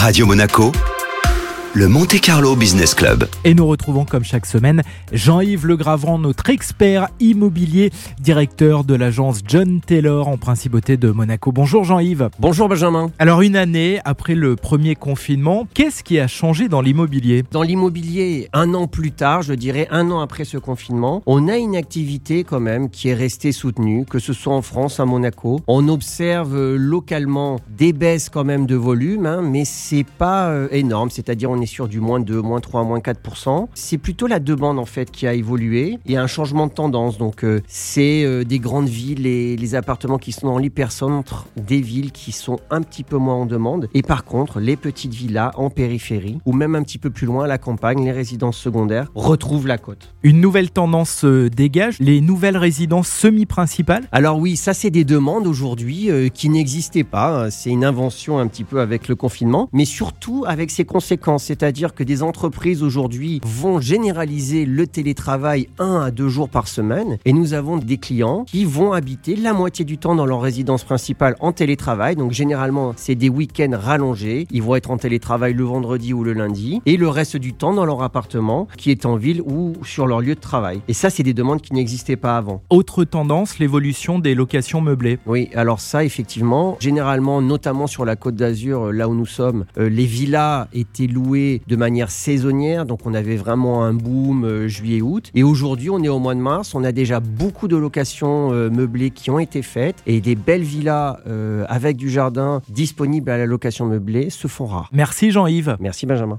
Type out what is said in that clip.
Radio Monaco, le Monte Carlo Business Club. Et nous retrouvons comme chaque semaine Jean-Yves Legravant, notre expert immobilier, directeur de l'agence John Taylor en principauté de Monaco. Bonjour Jean-Yves. Bonjour Benjamin. Alors une année après le premier confinement, qu'est-ce qui a changé dans l'immobilier? Dans l'immobilier, un an plus tard, je dirais un an après ce confinement, on a une activité quand même qui est restée soutenue, que ce soit en France, à Monaco. On observe euh, localement des baisses quand même de volume, hein, mais c'est pas euh, énorme, c'est-à-dire on est sur du moins 2, moins 3, moins 4%. C'est plutôt la demande en fait qui a évolué. Il y a un changement de tendance, donc euh, c'est euh, des grandes villes et les appartements qui sont dans l'hypercentre des villes qui sont un petit peu moins en demande. Et par contre, les petites villas en périphérie ou même un petit peu plus loin, la campagne, les résidences secondaires retrouvent la côte. Une nouvelle tendance se dégage, les nouvelles résidences semi-principales Alors oui, ça c'est des demandes aujourd'hui euh, qui n'existaient pas. C'est une invention un petit peu avec le confinement, mais surtout avec ses conséquences. C'est-à-dire que des entreprises aujourd'hui vont généraliser le télétravail un à deux jours par semaine, et nous avons des clients qui vont habiter la moitié du temps dans leur résidence principale en télétravail. Donc généralement, c'est des week-ends rallongés. Ils vont être en télétravail le vendredi ou le lundi, et le reste du temps dans leur appartement qui est en ville ou sur leur lieu de travail. Et ça, c'est des demandes qui n'existaient pas avant. Autre tendance, l'évolution des locations meublées. Oui, alors ça, effectivement, généralement, notamment sur la côte d'Azur, là où nous sommes, euh, les villas étaient louées de manière saisonnière, donc on avait vraiment un boom euh, juillet-août. Et aujourd'hui, on est au mois de mars, on a déjà beaucoup de locations euh, meublées qui ont été faites, et des belles villas euh, avec du jardin disponibles à la location meublée se font rares. Merci Jean-Yves. Merci Benjamin.